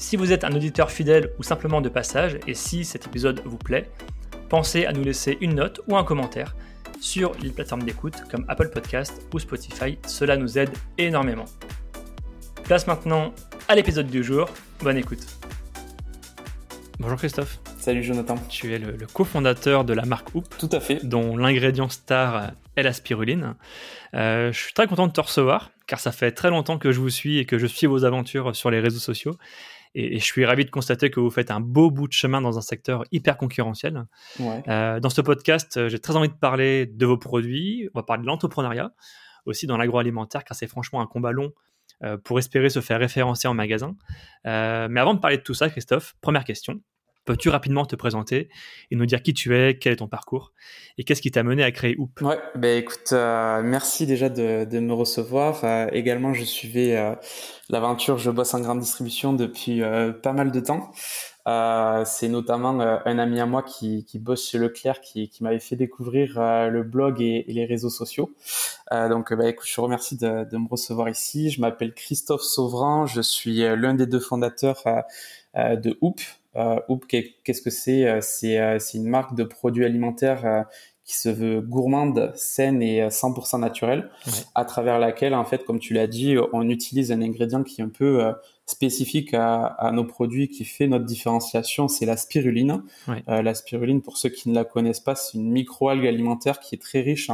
Si vous êtes un auditeur fidèle ou simplement de passage, et si cet épisode vous plaît, pensez à nous laisser une note ou un commentaire sur les plateformes d'écoute comme Apple Podcast ou Spotify, cela nous aide énormément. Place maintenant à l'épisode du jour, bonne écoute. Bonjour Christophe. Salut Jonathan. Tu es le, cofondateur de la marque Hoop. Tout à fait. Dont l'ingrédient star est la spiruline. Euh, je suis très content de te recevoir car ça fait très longtemps que je vous suis et que je suis vos aventures sur les réseaux sociaux. Et, je suis ravi de constater que vous faites un beau bout de chemin dans un secteur hyper concurrentiel. Euh, dans ce podcast, euh, j'ai très envie de parler de vos produits. On va parler de l'entrepreneuriat, aussi dans l'agroalimentaire, car c'est franchement un combat long euh, pour espérer se faire référencer en magasin. mais avant de parler de tout ça, Christophe, première question. Peux-tu rapidement te présenter et nous dire qui tu es, quel est ton parcours et qu'est-ce qui t'a mené à créer Hoop? Ouais, ben écoute, euh, merci déjà de, me recevoir. Euh, également, je suivais euh, l'aventure Je bosse en grande distribution depuis pas mal de temps. c'est notamment un ami à moi qui, bosse chez Leclerc qui, qui m'avait fait découvrir le blog et, les réseaux sociaux. donc, ben, écoute, je te remercie de, de, me recevoir ici. Je m'appelle Christophe Sauvran, je suis l'un des deux fondateurs de Hoop. Euh, qu'est-ce que c'est euh, euh, C'est une marque de produits alimentaires qui se veut gourmande, saine et 100% naturelle, à travers laquelle, en fait, comme tu l'as dit, on utilise un ingrédient qui est un peu spécifique à, nos produits, qui fait notre différenciation, c'est la spiruline. la spiruline, pour ceux qui ne la connaissent pas, c'est une microalgue alimentaire qui est très riche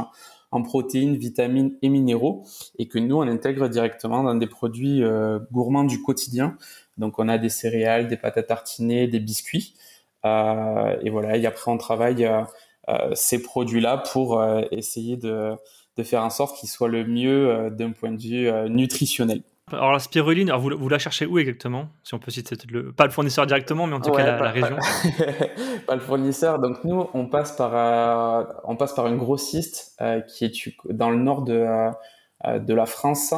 en protéines, vitamines et minéraux, et que nous, on intègre directement dans des produits gourmands du quotidien, donc on a des céréales, des pâtes à tartiner, des biscuits. Euh, et voilà, et après on travaille euh, euh, ces produits-là pour essayer de, de, faire en sorte qu'ils soient le mieux d'un point de vue nutritionnel. Alors la spiruline, alors vous, la cherchez où exactement? Si on peut citer le, pas le fournisseur directement, mais en tout cas la, région. Pas, le fournisseur. Donc nous, on passe par on passe par une grossiste qui est dans le nord de de la France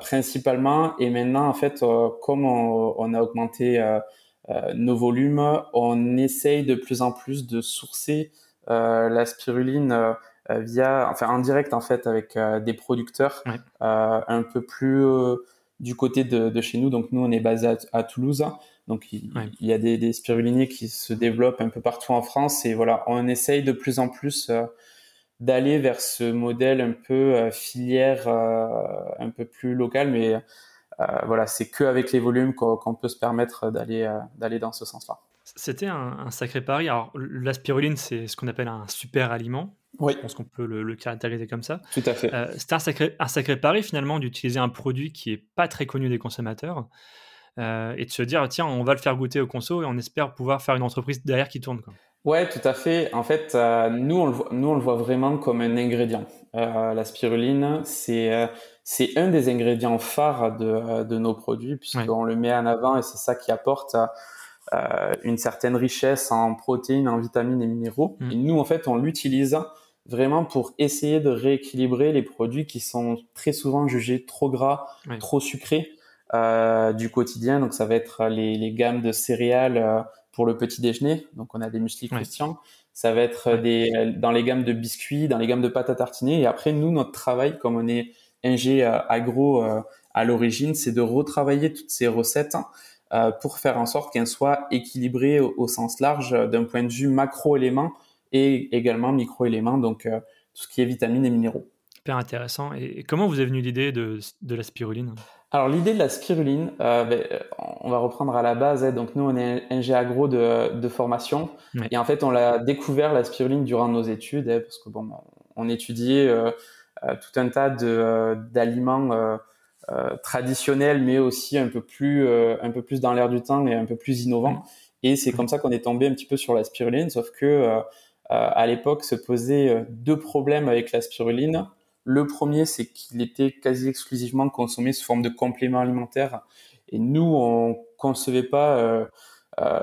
principalement. Et maintenant, en fait, euh, comme on, a augmenté euh, nos volumes, on essaye de plus en plus de sourcer la spiruline via, enfin en direct en fait avec des producteurs un peu plus du côté de, de, chez nous. Donc nous, on est basé à, Toulouse. Donc il, y a des, des, spiruliniers qui se développent un peu partout en France. Et voilà, on essaye de plus en plus d'aller vers ce modèle un peu euh, filière, euh, un peu plus local, mais euh, voilà, c'est que avec les volumes qu'on peut se permettre d'aller d'aller dans ce sens-là. C'était un, sacré pari. Alors, la spiruline, c'est ce qu'on appelle un super aliment. Oui. Je pense qu'on peut le, caractériser comme ça. Tout à fait. C'était un sacré, un sacré pari, finalement, d'utiliser un produit qui est pas très connu des consommateurs et de se dire, tiens, on va le faire goûter au conso et on espère pouvoir faire une entreprise derrière qui tourne. Quoi. Ouais, tout à fait. En fait, euh, nous, on le voit, nous, on le voit vraiment comme un ingrédient. Euh, la spiruline, c'est euh, c'est un des ingrédients phares de, de nos produits puisqu'on le met en avant et c'est ça qui apporte une certaine richesse en protéines, en vitamines et minéraux. Mm. Et nous, en fait, on l'utilise vraiment pour essayer de rééquilibrer les produits qui sont très souvent jugés trop gras, trop sucrés du quotidien. Donc, ça va être les, les gammes de céréales pour le petit déjeuner. Donc, on a des muesli croustillants. Ça va être des, dans les gammes de biscuits, dans les gammes de pâte à tartiner. Et après, nous, notre travail, comme on est ingé euh, agro euh, à l'origine, c'est de retravailler toutes ces recettes euh, pour faire en sorte qu'elles soient équilibrées au, sens large d'un point de vue macro-éléments et également micro-éléments, donc tout ce qui est vitamines et minéraux. Super intéressant. Et comment vous est venue l'idée de, de la spiruline? Alors l'idée de la spiruline, euh, ben, on va reprendre à la base. Hein. donc nous, on est NG Agro de, de formation, et en fait, on l'a découvert la spiruline durant nos études, hein, parce que bon, on étudiait euh, euh, tout un tas d'aliments traditionnels, mais aussi un peu plus un peu plus dans l'air du temps et un peu plus innovants. Et c'est comme ça qu'on est tombé un petit peu sur la spiruline, sauf que à l'époque se posaient deux problèmes avec la spiruline. Le premier, c'est qu'il était quasi exclusivement consommé sous forme de complément alimentaire. Et nous, on concevait pas euh,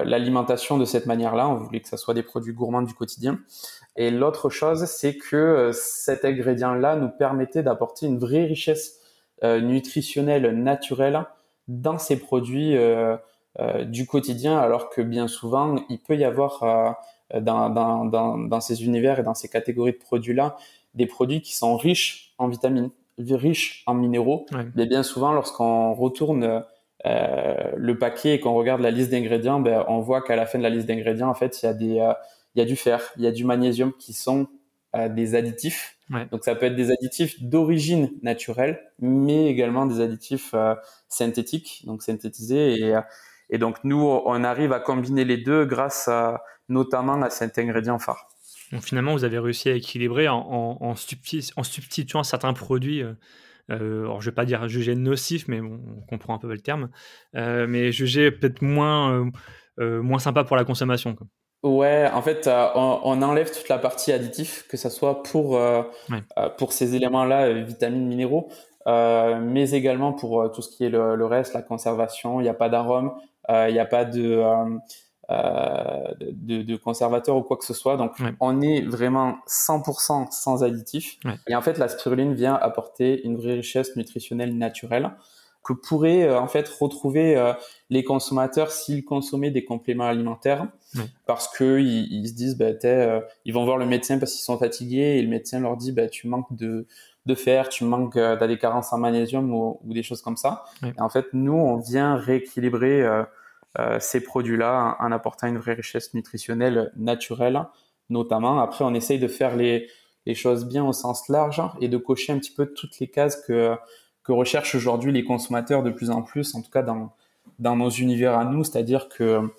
l'alimentation de cette manière-là. On voulait que ça soit des produits gourmands du quotidien. Et l'autre chose, c'est que cet ingrédient-là nous permettait d'apporter une vraie richesse nutritionnelle naturelle dans ces produits du quotidien, alors que bien souvent, il peut y avoir dans, dans, dans, dans, ces univers et dans ces catégories de produits-là des produits qui sont riches en vitamines, riches en minéraux. Mais bien souvent, lorsqu'on retourne euh, le paquet et qu'on regarde la liste d'ingrédients, ben, on voit qu'à la fin de la liste d'ingrédients, en fait, il y a des, euh, il y a du fer, il y a du magnésium qui sont euh, des additifs. Donc ça peut être des additifs d'origine naturelle, mais également des additifs euh, synthétiques, donc synthétisés. Et, et donc nous, on arrive à combiner les deux grâce à, notamment à cet ingrédient phare. Donc finalement, vous avez réussi à équilibrer en, en, en, substituant certains produits. Euh, euh, alors je vais pas dire juger nocif, mais on comprend un peu le terme, euh, mais juger peut-être moins, euh, moins sympa pour la consommation. Quoi. Ouais, en fait, on, on, enlève toute la partie additif, que ça soit pour, ouais. pour ces éléments-là, vitamines, minéraux, mais également pour tout ce qui est le, le reste, la conservation. Il n'y a pas d'arôme, il n'y a pas de de, de, conservateurs ou quoi que ce soit. Donc, on est vraiment 100% sans additifs. Et en fait, la spiruline vient apporter une vraie richesse nutritionnelle naturelle que pourraient euh, en fait retrouver euh, les consommateurs s'ils consommaient des compléments alimentaires parce que ils, se disent bah, ils vont voir le médecin parce qu'ils sont fatigués et le médecin leur dit bah, tu manques de de fer, tu manques euh, des carences en magnésium ou, ou, des choses comme ça. Et en fait, nous, on vient rééquilibrer euh, ces produits-là en, apportant une vraie richesse nutritionnelle naturelle, notamment. Après, on essaye de faire les, les choses bien au sens large et de cocher un petit peu toutes les cases que, que recherchent aujourd'hui les consommateurs de plus en plus, en tout cas dans, dans nos univers à nous, c'est-à-dire que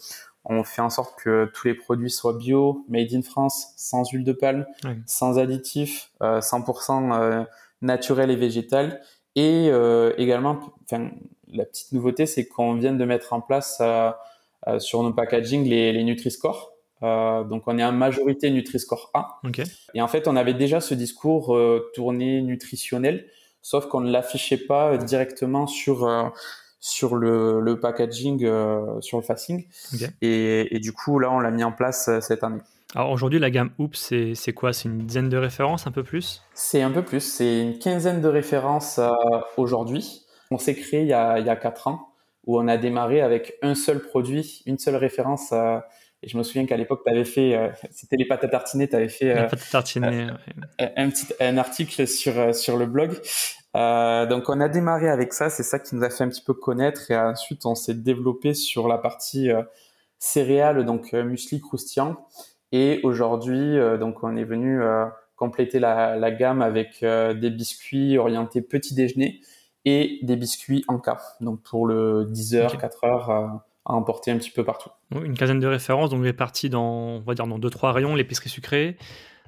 on fait en sorte que tous les produits soient bio, made in France, sans huile de palme, sans additifs, euh, 100% euh, naturel et végétal, et euh, également, enfin, la petite nouveauté, c'est qu'on vient de mettre en place euh, euh, sur nos packaging les, les Nutri-Score. Euh, donc on est en majorité Nutri-Score A. Okay. Et en fait, on avait déjà ce discours tourné nutritionnel, sauf qu'on ne l'affichait pas directement sur sur le, le packaging, sur le facing. Okay. Et, et, du coup, là, on l'a mis en place cette année. Alors aujourd'hui, la gamme Oops, c'est quoi? C'est une dizaine de références, un peu plus? C'est un peu plus, c'est une quinzaine de références euh, aujourd'hui. On s'est créé il y, a, il y a quatre ans, où on a démarré avec un seul produit, une seule référence. Euh, et je me souviens qu'à l'époque, tu avais fait, euh, c'était les pâtes à tartiner, tu avais fait euh, tartiner, un, un, petit un article sur, sur le blog. donc on a démarré avec ça, c'est ça qui nous a fait un petit peu connaître. Et ensuite, on s'est développé sur la partie céréales, donc muesli croustillant. Et aujourd'hui, euh, donc on est venu euh, compléter la, la, gamme avec euh, des biscuits orientés petit déjeuner et des biscuits en cas, donc pour le 10 heures, 4 heures à emporter un petit peu partout. Une quinzaine de références, donc réparties dans, on va dire, dans deux trois rayons, l'épicerie sucrée,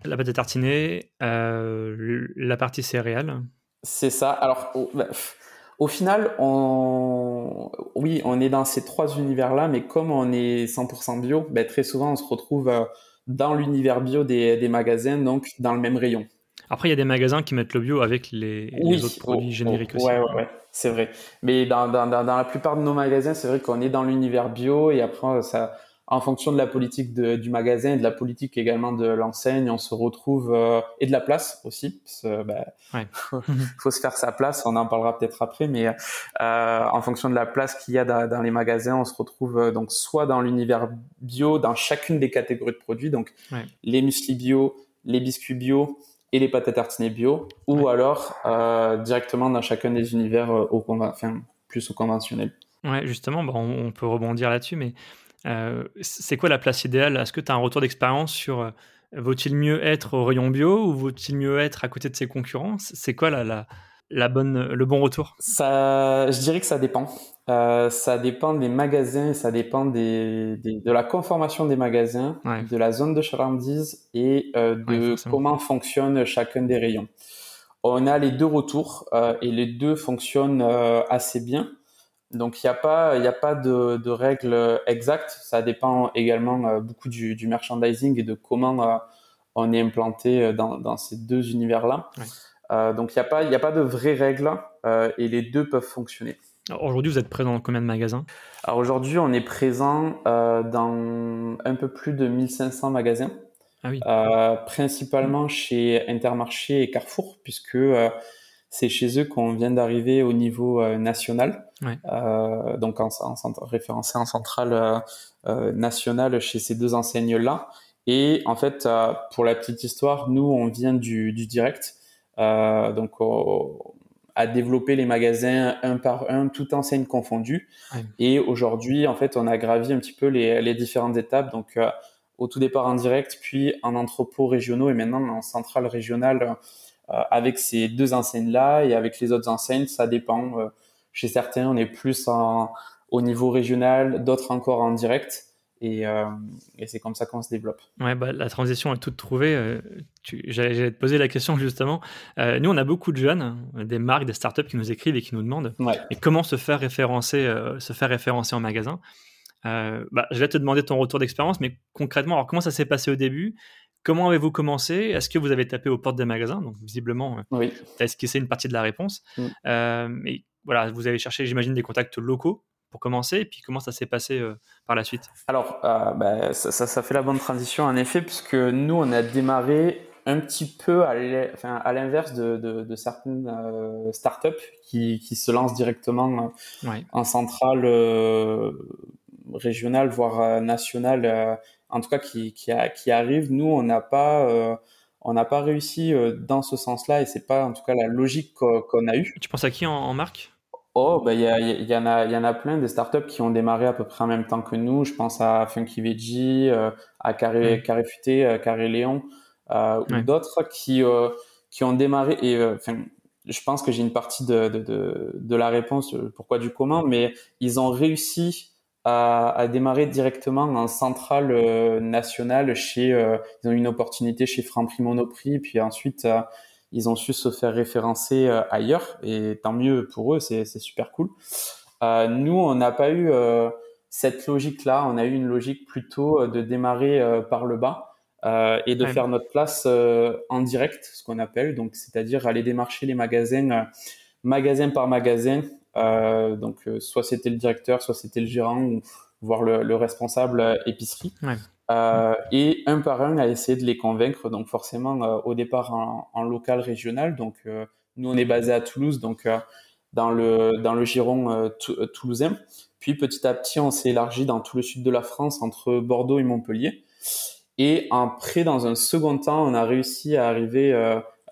la pâte à tartiner, euh, la partie céréales. C'est ça. Alors, au, bah, au, final, on, oui, on est dans ces trois univers-là, mais comme on est 100% bio, bah, très souvent, on se retrouve dans l'univers bio des, des, magasins, donc dans le même rayon. Après, il y a des magasins qui mettent le bio avec les, oui, les autres produits oh, génériques oh, aussi. Ouais, ouais, ouais c'est vrai. Mais dans, dans, dans, la plupart de nos magasins, c'est vrai qu'on est dans l'univers bio et après, ça, en fonction de la politique de, du magasin et de la politique également de l'enseigne, on se retrouve euh, et de la place aussi. Parce bah, ouais. faut, faut, se faire sa place. On en parlera peut-être après, mais euh, en fonction de la place qu'il y a dans, dans, les magasins, on se retrouve euh, donc soit dans l'univers bio, dans chacune des catégories de produits, donc ouais. les muesli bio, les biscuits bio et les pâtes à tartiner bio, ou ouais. alors euh, directement dans chacun des univers euh, au enfin, plus au conventionnel. Ouais, justement, bah, on, on peut rebondir là-dessus, mais euh, c'est quoi la place idéale? Est-ce que tu as un retour d'expérience sur euh, vaut-il mieux être au rayon bio ou vaut-il mieux être à côté de ses concurrents? C'est quoi la, la, la, bonne, le bon retour? Ça, Je dirais que ça dépend. Euh, ça dépend des magasins, ça dépend des, des, de la conformation des magasins, ouais. de la zone de chalandise et euh, de ouais, comment fonctionne chacun des rayons. On a les deux retours euh, et les deux fonctionnent assez bien. Donc il n'y a pas, il a pas de, de règles exactes. Ça dépend également beaucoup du, du, merchandising et de comment on est implanté dans, dans ces deux univers-là. Ouais. Donc il n'y a pas, a pas de vraies règles et les deux peuvent fonctionner. Aujourd'hui, vous êtes présent dans combien de magasins? Alors aujourd'hui, on est présent dans un peu plus de 1500 magasins. Ah oui. principalement chez Intermarché et Carrefour, puisque c'est chez eux qu'on vient d'arriver au niveau national, donc en, référencé en centrale nationale chez ces deux enseignes-là. Et en fait, pour la petite histoire, nous, on vient du, du direct. Euh, donc à développer les magasins un par un, tout enseigne confondue. Et aujourd'hui, en fait, on a gravi un petit peu les, les différentes étapes. Donc, euh, au tout départ en direct, puis en entrepôt régionaux et maintenant en centrale régionale euh, avec ces deux enseignes-là et avec les autres enseignes, ça dépend. Euh, chez certains, on est plus en, au niveau régional, d'autres encore en direct. Euh, et, c'est comme ça qu'on se développe. Ouais, bah, la transition est toute trouvée. Euh, j'allais te poser la question justement. Euh, nous, on a beaucoup de jeunes, des marques, des startups qui nous écrivent et qui nous demandent comment se faire référencer, se faire référencer en magasin? bah, je vais te demander ton retour d'expérience, mais concrètement, alors comment ça s'est passé au début? Comment avez-vous commencé? Est-ce que vous avez tapé aux portes des magasins? Donc, visiblement, oui. tu as esquissé une partie de la réponse. Mm. mais voilà, vous avez cherché, j'imagine, des contacts locaux pour commencer Et puis comment ça s'est passé euh, par la suite? Alors, euh, bah, ça, ça, fait la bonne transition en effet, puisque nous, on a démarré un petit peu à l'inverse de, de, de, certaines euh, startups qui, qui, se lancent directement en centrale régionale, voire nationale, en tout cas qui, qui arrive. Nous, on n'a pas on n'a pas réussi dans ce sens-là et c'est pas en tout cas la logique qu'on a eue. Tu penses à qui en marque? Oh, ben il y, y, y, en a, il y en a plein des startups qui ont démarré à peu près en même temps que nous. Je pense à Funky Veggie, euh, à Carré, Carré Futé, euh, Carré Léon, euh, ou d'autres qui euh, qui ont démarré. Et euh, enfin, je pense que j'ai une partie de, de, de, de, la réponse. Pourquoi du comment Mais ils ont réussi à, à démarrer directement en centrale nationale chez. ils ont eu une opportunité chez Franprix Monoprix, puis ensuite ils ont su se faire référencer euh, ailleurs et tant mieux pour eux, c'est super cool. Euh, nous, on n'a pas eu euh, cette logique-là, on a eu une logique plutôt de démarrer par le bas. et de faire notre place en direct, ce qu'on appelle, donc c'est-à-dire aller démarcher les magasins, magasin par magasin. donc soit c'était le directeur, soit c'était le gérant, ou voire le, le responsable épicerie. Ouais. Euh, et un par un à essayer de les convaincre. Donc forcément, euh, au départ en, en, local régional. Donc euh, nous, on est basé à Toulouse, donc dans le dans le giron toulousain. Puis petit à petit, on s'est élargi dans tout le sud de la France, entre Bordeaux et Montpellier. Et après, dans un second temps, on a réussi à arriver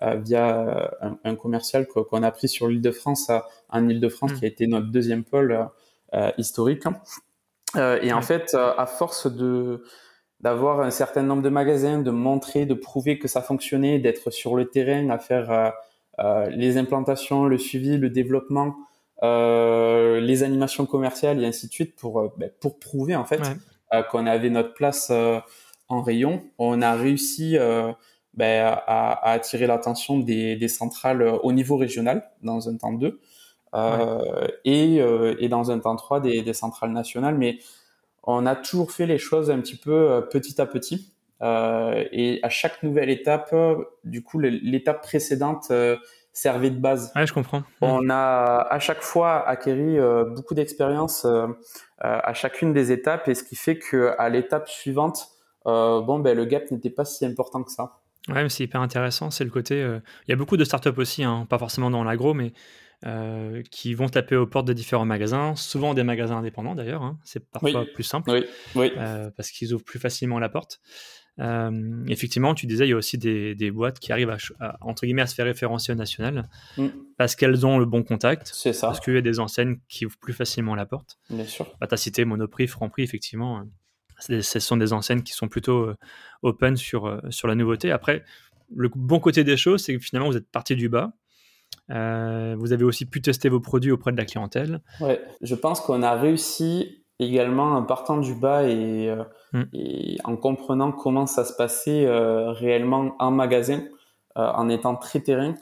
via un, un, commercial qu'on a pris sur l'île de France, en île de France, mmh. qui a été notre deuxième pôle historique. et en fait, à force de d'avoir un certain nombre de magasins, de montrer, de prouver que ça fonctionnait, d'être sur le terrain à faire euh, euh, les implantations, le suivi, le développement, euh, les animations commerciales et ainsi de suite pour euh, ben, pour prouver en fait euh, qu'on avait notre place en rayon. On a réussi ben, à, à, attirer l'attention des, des, centrales au niveau régional dans un temps 2 et, et dans un temps 3 des, des centrales nationales, mais on a toujours fait les choses un petit peu euh, petit à petit. Euh, et à chaque nouvelle étape, du coup, l'étape précédente euh, servait de base. Ouais, je comprends. On a à chaque fois acquéri beaucoup d'expérience à chacune des étapes, et ce qui fait que à l'étape suivante, bon, ben le gap n'était pas si important que ça. Ouais, mais c'est hyper intéressant. C'est le côté. Il y a beaucoup de startups aussi, hein, pas forcément dans l'agro, mais euh, qui vont taper aux portes de différents magasins, souvent des magasins indépendants d'ailleurs, hein. c'est parfois plus simple euh, parce qu'ils ouvrent plus facilement la porte. Euh, effectivement, tu disais, il y a aussi des, des boîtes qui arrivent à, entre guillemets à se faire référencier au national mm. parce qu'elles ont le bon contact. C'est ça. Parce qu'il y a des enseignes qui ouvrent plus facilement la porte. Bien sûr. Bah, tu as cité Monoprix, Franprix, effectivement. Ce sont des enseignes qui sont plutôt open sur, sur la nouveauté. Après, le bon côté des choses, c'est que finalement, vous êtes parti du bas euh, vous avez aussi pu tester vos produits auprès de la clientèle. Ouais, je pense qu'on a réussi également en partant du bas et, euh, hmm. et en comprenant comment ça se passait euh, réellement en magasin, en étant très terrain,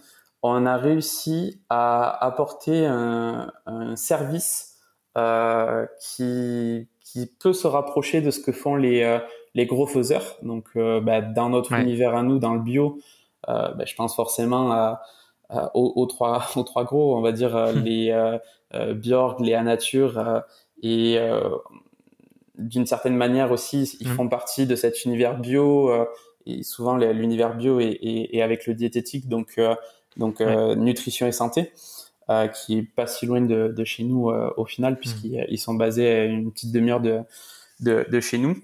on a réussi à apporter un, un service qui, qui peut se rapprocher de ce que font les, les gros faiseurs. Donc, bah, dans notre univers à nous, dans le bio, bah, je pense forcément à aux, trois, aux trois gros, on va dire les Björk, les Nature et d'une certaine manière aussi, ils mmh. font partie de cet univers bio. et souvent, l'univers bio est, avec le diététique, donc, donc nutrition et santé. qui est pas si loin de, chez nous au final, mmh. puisqu'ils sont basés à une petite demi-heure de, de, chez nous.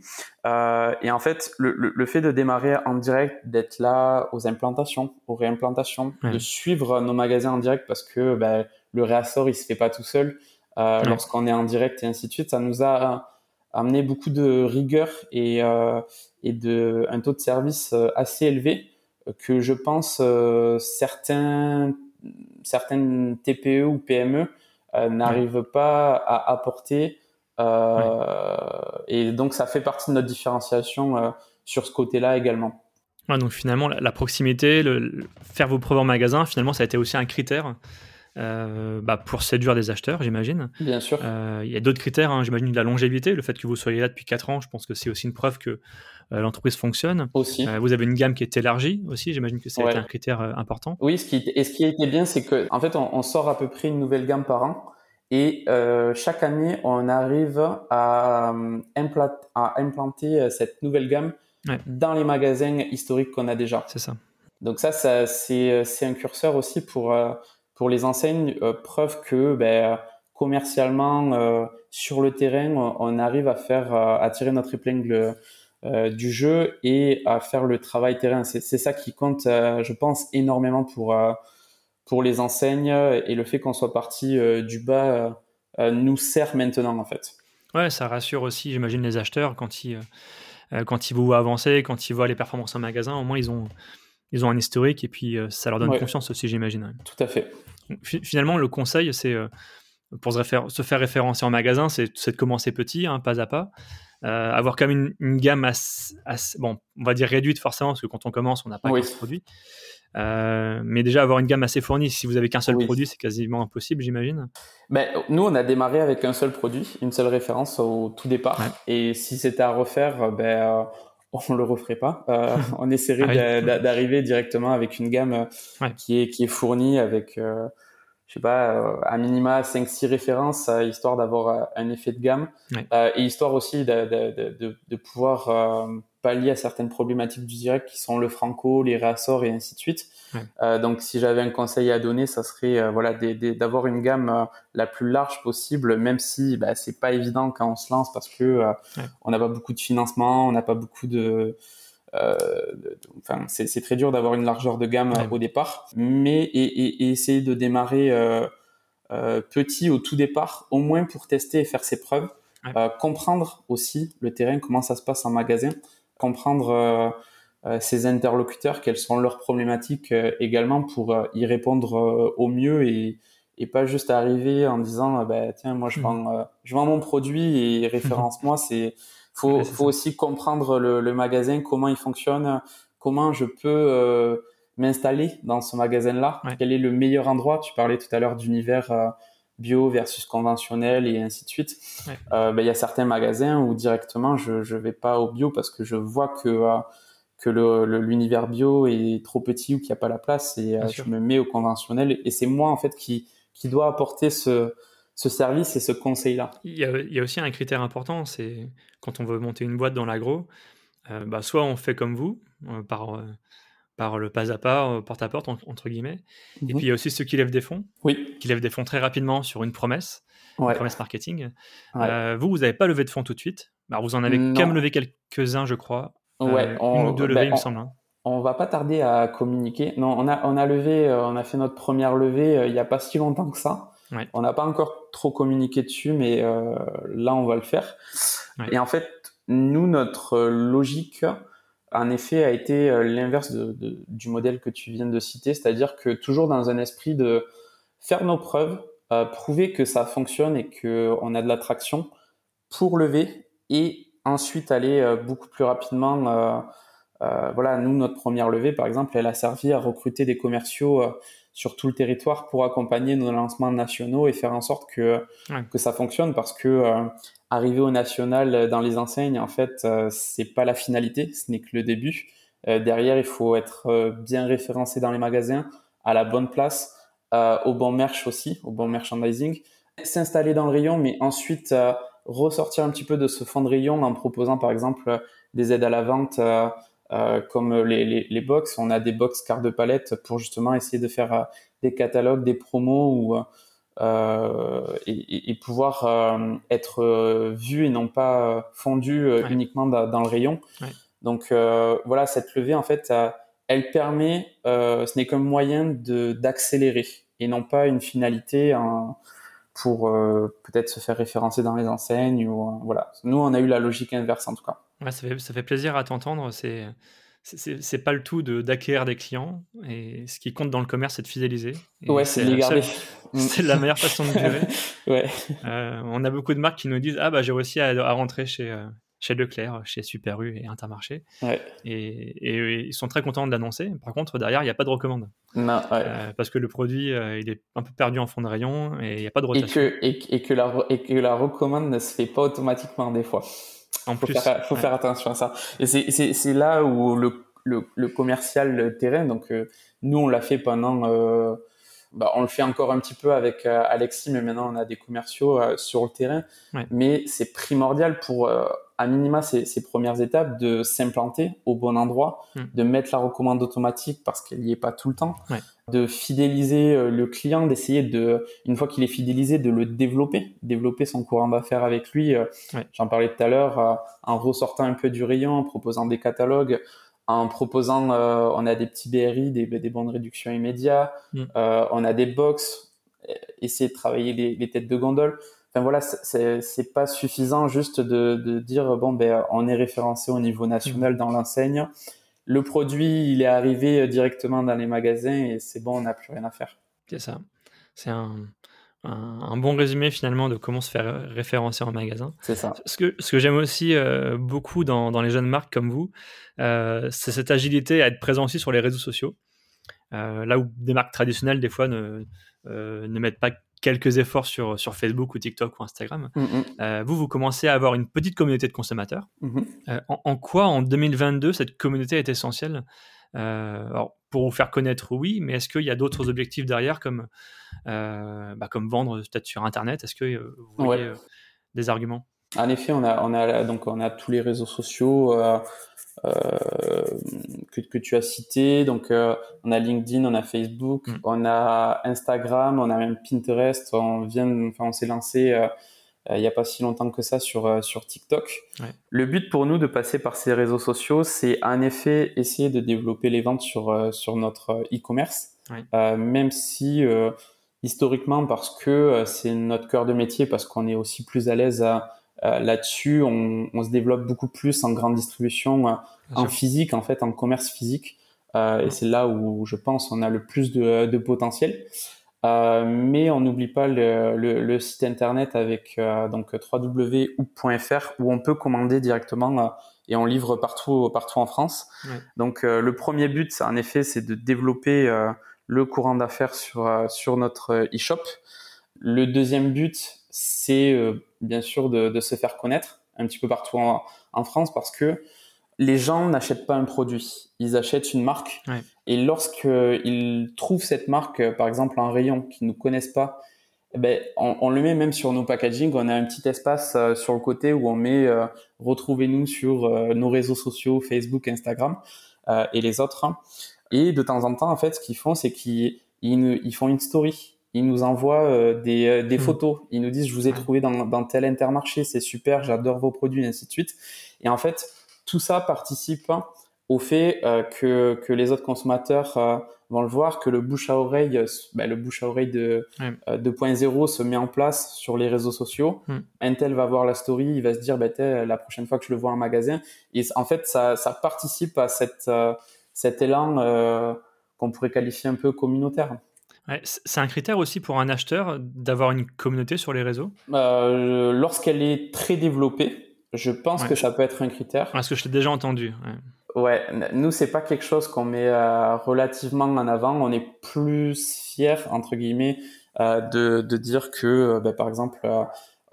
Euh, et en fait, le, le, fait de démarrer en direct, d'être là aux implantations, aux réimplantations, de suivre nos magasins en direct parce que ben, le réassort, il se fait pas tout seul. Euh, Lorsqu'on est en direct et ainsi de suite, ça nous a amené beaucoup de rigueur et, euh, et de, un taux de service euh, assez élevé que je pense euh, certains, certaines TPE ou PME euh, n'arrivent pas à apporter euh, et donc, ça fait partie de notre différenciation euh, sur ce côté-là également. donc finalement, la, proximité, le, faire vos preuves en magasin, finalement, ça a été aussi un critère euh, bah, pour séduire des acheteurs, j'imagine. Bien sûr. Il y a d'autres critères, hein, j'imagine la longévité, le fait que vous soyez là depuis 4 ans, je pense que c'est aussi une preuve que l'entreprise fonctionne. Aussi. vous avez une gamme qui est élargie aussi, j'imagine que c'est un critère important. Oui, ce qui, et ce qui été bien, c'est que en fait, on, on, sort à peu près une nouvelle gamme par an. Et euh, chaque année, on arrive à, euh, à implanter euh, cette nouvelle gamme dans les magasins historiques qu'on a déjà. C'est ça. Donc ça, ça c'est un curseur aussi pour, pour les enseignes, preuve que ben, commercialement, sur le terrain, on arrive à faire à tirer notre épingle du jeu et à faire le travail terrain. C'est ça qui compte, je pense, énormément pour pour les enseignes et le fait qu'on soit parti euh, du bas euh, euh, nous sert maintenant en fait. Ouais, ça rassure aussi, j'imagine, les acheteurs quand ils, quand ils vous voient avancer, quand ils voient les performances en magasin, au moins ils ont, ils ont un historique et puis ça leur donne confiance aussi, j'imagine. Tout à fait. Finalement, le conseil, c'est pour se, se, faire référencer en magasin, c'est de commencer petit, hein, pas à pas. avoir quand même une, gamme assez, bon, on va dire réduite forcément, parce que quand on commence, on n'a pas de produit. Euh, mais déjà avoir une gamme assez fournie, si vous avez qu'un seul produit, c'est quasiment impossible, j'imagine. Ben, nous, on a démarré avec un seul produit, une seule référence au tout départ. Et si c'était à refaire, ben, euh, on le referait pas. Euh, on essaierait ah d'arriver directement avec une gamme qui est qui est fournie avec, je sais pas, à minima 5-6 références, histoire d'avoir un effet de gamme et histoire aussi de, de, de, de pouvoir lié à certaines problématiques du direct qui sont le franco, les réassorts et ainsi de suite. Euh, donc si j'avais un conseil à donner, ça serait euh, voilà d'avoir une gamme euh, la plus large possible, même si bah, c'est pas évident quand on se lance parce que on n'a pas beaucoup de financement, on n'a pas beaucoup de enfin c'est très dur d'avoir une largeur de gamme au départ, mais et, essayer de démarrer petit au tout départ, au moins pour tester et faire ses preuves. comprendre aussi le terrain, comment ça se passe en magasin, comprendre euh, euh, ses interlocuteurs, quelles sont leurs problématiques euh, également pour y répondre au mieux et, et pas juste arriver en disant bah, tiens moi je hmm. vends je vends mon produit et référence-moi. C'est faut faut aussi comprendre le, le, magasin comment il fonctionne comment je peux m'installer dans ce magasin là quel est le meilleur endroit? Tu parlais tout à l'heure d'univers bio versus conventionnel et ainsi de suite. Euh, ben, il y a certains magasins où directement je je vais pas au bio parce que je vois que euh, que le l'univers bio est trop petit ou qu'il n'y a pas la place et euh, je me mets au conventionnel et c'est moi en fait qui qui doit apporter ce ce service et ce conseil là. Il y a, il y a aussi un critère important, c'est quand on veut monter une boîte dans l'agro, bah soit on fait comme vous par par le pas à pas, euh, porte à porte, entre guillemets. Et puis il y a aussi ceux qui lèvent des fonds, oui. qui lèvent des fonds très rapidement sur une promesse, une promesse marketing. Euh, vous, vous n'avez pas levé de fonds tout de suite. Alors, vous en avez quand même levé quelques-uns, je crois. Ouais, euh, une ou deux levées, ben, il me semble. Hein. On va pas tarder à communiquer. Non, on a, on a levé, on a fait notre première levée il n'y a pas si longtemps que ça. On n'a pas encore trop communiqué dessus, mais là, on va le faire. Et en fait, nous, notre logique, en effet, a été euh, l'inverse du modèle que tu viens de citer, c'est-à-dire que toujours dans un esprit de faire nos preuves, euh, prouver que ça fonctionne et qu'on a de l'attraction pour lever et ensuite aller euh, beaucoup plus rapidement. voilà, nous, notre première levée, par exemple, elle a servi à recruter des commerciaux sur tout le territoire pour accompagner nos lancements nationaux et faire en sorte que, que ça fonctionne parce que arriver au national dans les enseignes, en fait, euh, c'est pas la finalité, ce n'est que le début. Euh, derrière, il faut être euh, bien référencé dans les magasins, à la bonne place, au bon merch aussi, au bon merchandising, s'installer dans le rayon, mais ensuite ressortir un petit peu de ce fond de rayon en proposant par exemple des aides à la vente euh, comme les, les, les, box. On a des box cartes de palette pour justement essayer de faire euh, des catalogues, des promos ou euh, et, et, pouvoir euh, être vu et non pas fondu uniquement dans, le rayon. Donc voilà, cette levée en fait, elle permet, ce n'est qu'un moyen de d'accélérer et non pas une finalité pour peut-être se faire référencer dans les enseignes ou voilà. Nous, on a eu la logique inverse en tout cas ça, fait, ça fait plaisir à t'entendre. C'est c'est pas le tout de d'acquérir des clients et ce qui compte dans le commerce c'est de fidéliser ouais c'est de les garder c'est la meilleure façon de durer ouais. Euh, on a beaucoup de marques qui nous disent ah bah j'ai réussi à, rentrer chez euh, chez Leclerc chez Super U et Intermarché. Ouais. et, et, ils sont très contents de l'annoncer. Par contre derrière il n'y a pas de recommande. Non, euh, parce que le produit il est un peu perdu en fond de rayon et il n'y a pas de rotation. et que, et, et, que la, et que la recommande ne se fait pas automatiquement des fois. En faut plus, faire, faut faire attention à ça. Et c'est là où le, le, le, commercial le terrain, donc euh, nous on l'a fait pendant, euh, bah, on le fait encore un petit peu avec euh, Alexis, mais maintenant on a des commerciaux euh, sur le terrain. Mais c'est primordial pour à minima ces, ces, premières étapes de s'implanter au bon endroit, hmm. de mettre la recommande automatique parce qu'elle n'y est pas tout le temps, ouais. de fidéliser euh, le client, d'essayer de, une fois qu'il est fidélisé, de le développer, développer son courant d'affaires avec lui. Euh, ouais. J'en parlais tout à l'heure, euh, en ressortant un peu du rayon, en proposant des catalogues, en proposant, euh, on a des petits BRI, des, des bons de réduction immédiats, mm. euh, on a des box, essayer de travailler les, les têtes de gondole. Enfin voilà, c'est pas suffisant juste de, de, dire bon ben on est référencé au niveau national dans l'enseigne. Le produit il est arrivé directement dans les magasins et c'est bon, on n'a plus rien à faire. C'est ça. C'est un, un, un, bon résumé finalement de comment se faire référencer en magasin. C'est ça. Ce que, ce que j'aime aussi euh, beaucoup dans, dans, les jeunes marques comme vous, euh, c'est cette agilité à être présent aussi sur les réseaux sociaux. Euh, là où des marques traditionnelles des fois ne, euh, ne mettent pas quelques efforts sur, sur Facebook ou TikTok ou Instagram. Mm -hmm. euh, vous, vous commencez à avoir une petite communauté de consommateurs. Mm -hmm. euh, en, en, quoi, en 2022, cette communauté est essentielle? Euh, alors, Pour vous faire connaître, oui, mais est-ce qu'il y a d'autres objectifs derrière, comme, bah, comme vendre peut-être sur Internet? Est-ce que vous voyez ouais. des arguments? En effet, on a, on, a, donc, on a tous les réseaux sociaux. Euh, que, que, tu as cité. Donc, euh, on a LinkedIn, on a Facebook, mm. on a Instagram, on a même Pinterest. On vient, enfin, on s'est lancé euh, il n'y a pas si longtemps que ça sur sur TikTok. Ouais. Le but pour nous de passer par ces réseaux sociaux, c'est en effet essayer de développer les ventes sur sur notre e-commerce, ouais. même si historiquement parce que c'est notre cœur de métier, parce qu'on est aussi plus à l'aise à euh, Là-dessus, on, on, se développe beaucoup plus en grande distribution, euh, en sûr. physique, en fait, en commerce physique. Euh, et c'est là où je pense on a le plus de, de potentiel. Euh, mais on n'oublie pas le, le, le, site internet avec euh, donc www.ou.fr où on peut commander directement euh, et on livre partout partout en France. Ouais. Donc le premier but, en effet, c'est de développer le courant d'affaires sur sur notre e-shop. Le deuxième but, c'est euh, bien sûr de, de, se faire connaître un petit peu partout en, en France parce que les gens n'achètent pas un produit, ils achètent une marque. Ouais. Et lorsqu'ils trouvent cette marque, euh, par exemple en rayon, qu'ils ne connaissent pas, eh ben, on, on, le met même sur nos packaging. On a un petit espace euh, sur le côté où on met euh, retrouvez-nous sur euh, nos réseaux sociaux, Facebook, Instagram euh, et les autres. Et de temps en temps, en fait, ce qu'ils font, c'est qu'ils ils, ils font une story ils nous envoient euh, des, euh, des mmh. photos. Ils nous disent, je vous ai trouvé dans, dans tel intermarché, c'est super, j'adore vos produits, et ainsi de suite. Et en fait, tout ça participe au fait euh, que, que les autres consommateurs euh, vont le voir, que le bouche à oreille, ben, le bouche à oreille de ouais. 2.0 se met en place sur les réseaux sociaux. Mmh. Un tel va voir la story, il va se dire, ben, la prochaine fois que je le vois en magasin. Et en fait, ça, ça participe à cette, cet élan qu'on pourrait qualifier un peu communautaire. Ouais, c'est un critère aussi pour un acheteur d'avoir une communauté sur les réseaux? Euh, Lorsqu'elle est très développée, je pense ouais. que ça peut être un critère. Parce que je l'ai déjà entendu. Ouais, ouais nous, c'est pas quelque chose qu'on met euh, relativement en avant. On est plus fier, entre guillemets, euh, de, de, dire que, bah, par exemple, euh,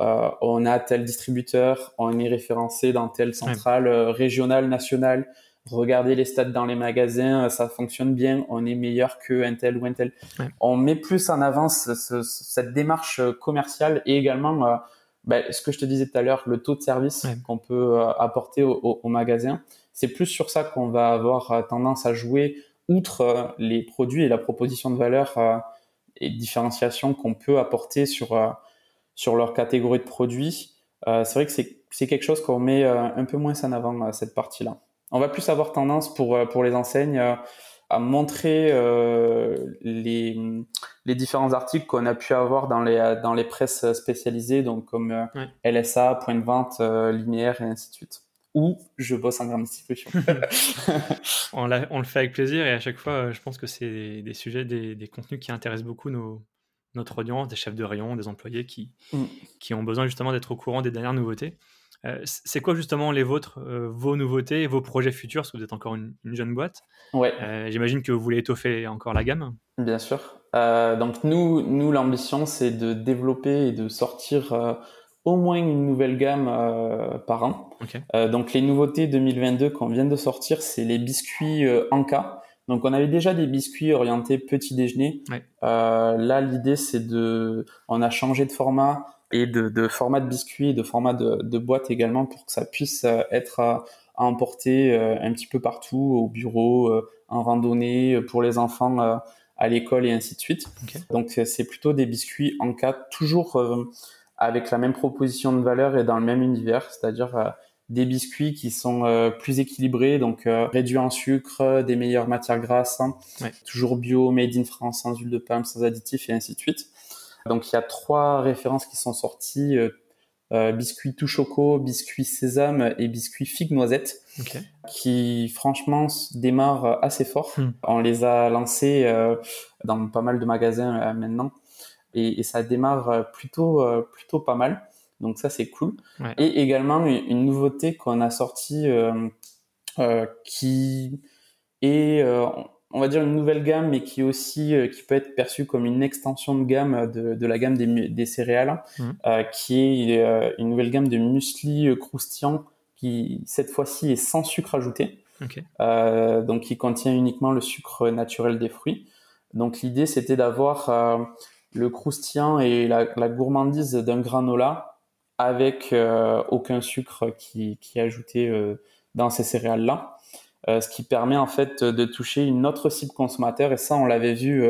euh, on a tel distributeur, on est référencé dans telle centrale régionale, nationale, regardez les stats dans les magasins, ça fonctionne bien, on est meilleur que un tel ou un tel. On met plus en avant cette démarche commerciale et également ben, ce que je te disais tout à l'heure, le taux de service qu'on peut apporter au, au magasin. C'est plus sur ça qu'on va avoir tendance à jouer, outre les produits et la proposition de valeur et différenciation qu'on peut apporter sur, euh, sur leur catégorie de produits, euh, c'est vrai que c'est quelque chose qu'on met euh, un peu moins en avant, cette partie-là. On va plus avoir tendance pour, pour les enseignes à montrer les, les différents articles qu'on a pu avoir dans les, dans les presses spécialisées, donc comme LSA, point de vente, linéaire et ainsi de suite ou je bosse en grande distribution. on, on, le fait avec plaisir et à chaque fois, euh, je pense que c'est des, sujets, des, contenus qui intéressent beaucoup nos, notre audience, des chefs de rayon, des employés qui, mm. qui ont besoin justement d'être au courant des dernières nouveautés. Euh, c'est quoi justement les vôtres, euh, vos nouveautés, vos projets futurs, parce que vous êtes encore une, jeune boîte? Ouais. J'imagine que vous voulez étoffer encore la gamme. Bien sûr. donc nous, nous l'ambition, c'est de développer et de sortir au moins une nouvelle gamme euh, par an. Euh, donc les nouveautés 2022 qu'on vient de sortir, c'est les biscuits euh, Anka. Donc on avait déjà des biscuits orientés petit déjeuner. là l'idée c'est de, on a changé de format et de, format de biscuits, de format de, boîte également pour que ça puisse être à, emporter un petit peu partout, au bureau, en randonnée, pour les enfants à l'école et ainsi de suite. Donc c'est plutôt des biscuits Anka, toujours avec la même proposition de valeur et dans le même univers, c'est-à-dire euh, des biscuits qui sont euh, plus équilibrés, donc euh, réduits en sucre, des meilleures matières grasses, hein. toujours bio, made in France, sans huile de palme, sans additifs et ainsi de suite. Donc il y a trois références qui sont sorties biscuits tout choco, biscuits sésame et biscuits figue noisette, qui franchement démarrent assez fort. Hmm. On les a lancés dans pas mal de magasins maintenant et, ça démarre euh, plutôt, euh, plutôt pas mal. Donc ça, c'est cool. Et également, une, nouveauté qu'on a sortie euh, qui est, on va dire, une nouvelle gamme, mais qui aussi qui peut être perçue comme une extension de gamme de, de la gamme des, des céréales, mmh. qui est une nouvelle gamme de muesli croustillant qui, cette fois-ci, est sans sucre ajouté. donc qui contient uniquement le sucre naturel des fruits. Donc l'idée, c'était d'avoir le croustillant et la, gourmandise d'un granola avec euh, aucun sucre qui, est ajouté euh, dans ces céréales-là. Euh, ce qui permet en fait de toucher une autre cible consommateur et ça on l'avait vu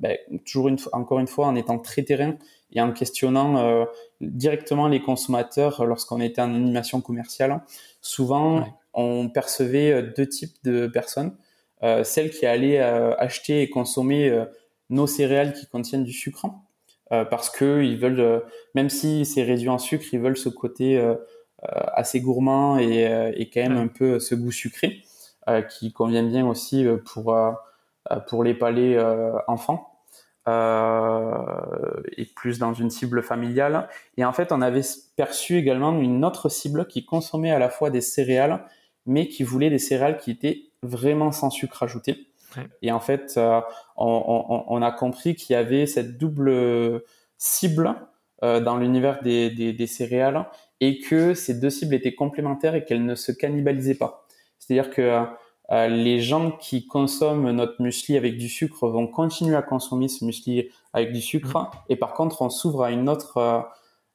ben, toujours une, encore une fois en étant très terrain et en questionnant directement les consommateurs lorsqu'on était en animation commerciale. Souvent on percevait deux types de personnes. celles qui allaient acheter et consommer nos céréales qui contiennent du sucre euh, parce que ils veulent, euh, même si c'est réduit en sucre, ils veulent ce côté euh, assez gourmand et, et, quand même un peu ce goût sucré qui convient bien aussi pour pour les palais enfants. et plus dans une cible familiale. Et en fait, on avait perçu également une autre cible qui consommait à la fois des céréales, mais qui voulait des céréales qui étaient vraiment sans sucre ajouté. Et en fait, euh, on, a compris qu'il y avait cette double cible euh, dans l'univers des, céréales et que ces deux cibles étaient complémentaires et qu'elles ne se cannibalisaient pas. C'est-à-dire que euh, les gens qui consomment notre muesli avec du sucre vont continuer à consommer ce muesli avec du sucre mmh. et par contre on s'ouvre à une autre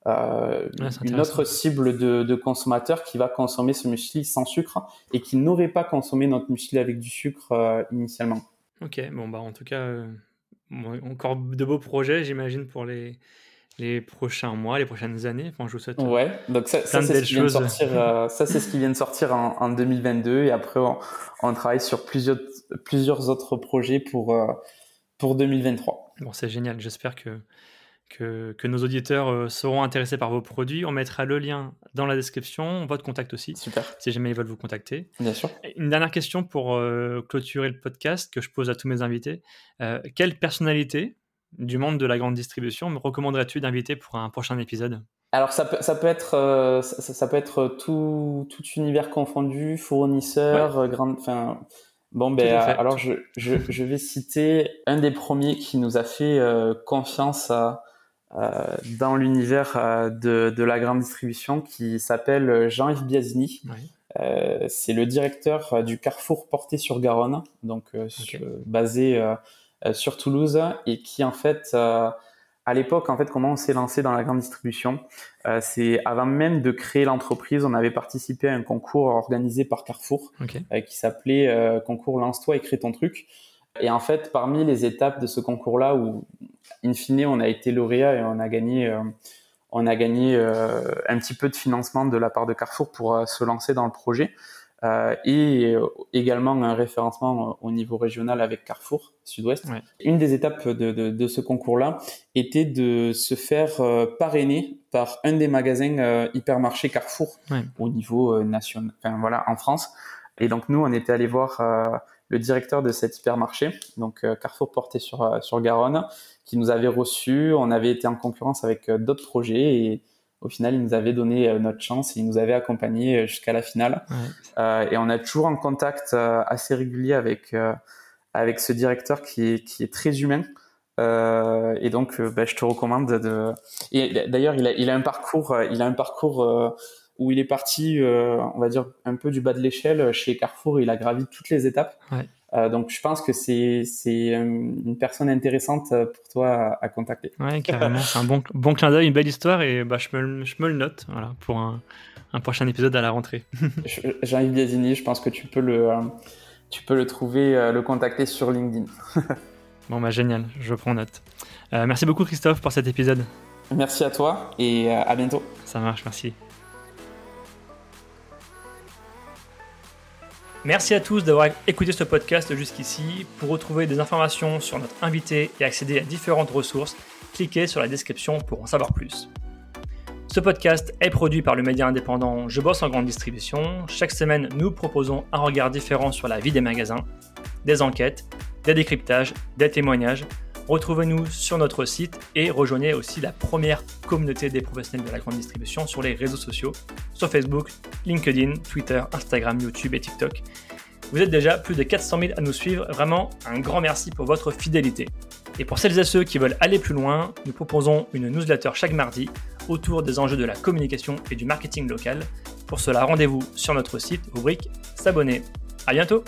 euh, une autre cible de, de, consommateur qui va consommer ce muesli sans sucre et qui n'aurait pas consommé notre muesli avec du sucre euh, initialement. Ok, bon bah en tout cas, euh, encore de beaux projets j'imagine pour les, les prochains mois, les prochaines années. Enfin, je vous souhaite. Ouais, donc ça, ça c'est ce, qui vient de sortir, ça, c'est ce qui vient de sortir en, en 2022 et après on, on, travaille sur plusieurs, plusieurs autres projets pour, pour 2023. Bon, c'est génial, j'espère que que, nos auditeurs euh, seront intéressés par vos produits. On mettra le lien dans la description, votre contact aussi. Super. Si jamais ils veulent vous contacter. Bien sûr. Une dernière question pour euh, clôturer le podcast que je pose à tous mes invités. Euh, quelle personnalité du monde de la grande distribution me recommanderais-tu d'inviter pour un prochain épisode? Alors ça peut, ça peut être ça, peut être tout, tout univers confondu, fournisseur, grande, enfin bon ben alors je, je, je, vais citer un des premiers qui nous a fait confiance à, euh, dans l'univers euh, de, de, la grande distribution qui s'appelle Jean-Yves Biazini, c'est le directeur du Carrefour Porté sur Garonne, donc basé sur Toulouse, et qui en fait à l'époque, en fait, comment on s'est lancé dans la grande distribution euh, C'est avant même de créer l'entreprise, on avait participé à un concours organisé par Carrefour euh, qui s'appelait euh, concours Lance-toi et crée ton truc. Et en fait, parmi les étapes de ce concours-là, où in fine on a été lauréat et on a gagné, on a gagné un petit peu de financement de la part de Carrefour pour se lancer dans le projet. Euh, et euh, également un référencement au niveau régional avec Carrefour Sud-Ouest. Une des étapes de, de, de ce concours-là était de se faire euh, parrainer par un des magasins hypermarché Carrefour au niveau national, enfin voilà, en France. Et donc nous, on était allé voir le directeur de cet hypermarché, donc Carrefour porté sur sur Garonne, qui nous avait reçus. On avait été en concurrence avec d'autres projets et au final, il nous avait donné euh, notre chance et il nous avait accompagnés euh, jusqu'à la finale. Euh, et on a toujours un contact assez régulier avec avec ce directeur qui est qui est très humain. et donc, bah, je te recommande de. Et d'ailleurs, il a il a un parcours il a un parcours où il est parti, on va dire un peu du bas de l'échelle chez Carrefour. Il a gravi toutes les étapes. Ouais. Euh, donc je pense que c'est c'est une personne intéressante pour toi à, contacter. Ouais, carrément. c'est un bon bon clin d'œil, une belle histoire et bah je me je me le note voilà pour un, un prochain épisode à la rentrée. Jean-Yves Biasini, je pense que tu peux le euh, tu peux le trouver, euh, le contacter sur LinkedIn. bon bah génial, je prends note. merci beaucoup Christophe pour cet épisode. Merci à toi et à bientôt. Ça marche, merci. Merci à tous d'avoir écouté ce podcast jusqu'ici. Pour retrouver des informations sur notre invité et accéder à différentes ressources, cliquez sur la description pour en savoir plus. Ce podcast est produit par le média indépendant Je bosse en grande distribution. Chaque semaine, nous proposons un regard différent sur la vie des magasins, des enquêtes, des décryptages, des témoignages Retrouvez-nous sur notre site et rejoignez aussi la première communauté des professionnels de la grande distribution sur les réseaux sociaux, sur Facebook, LinkedIn, Twitter, Instagram, YouTube et TikTok. Vous êtes déjà plus de 400 000 à nous suivre, vraiment un grand merci pour votre fidélité. Et pour celles et ceux qui veulent aller plus loin, nous proposons une newsletter chaque mardi autour des enjeux de la communication et du marketing local. Pour cela, rendez-vous sur notre site, rubrique S'abonner. À bientôt!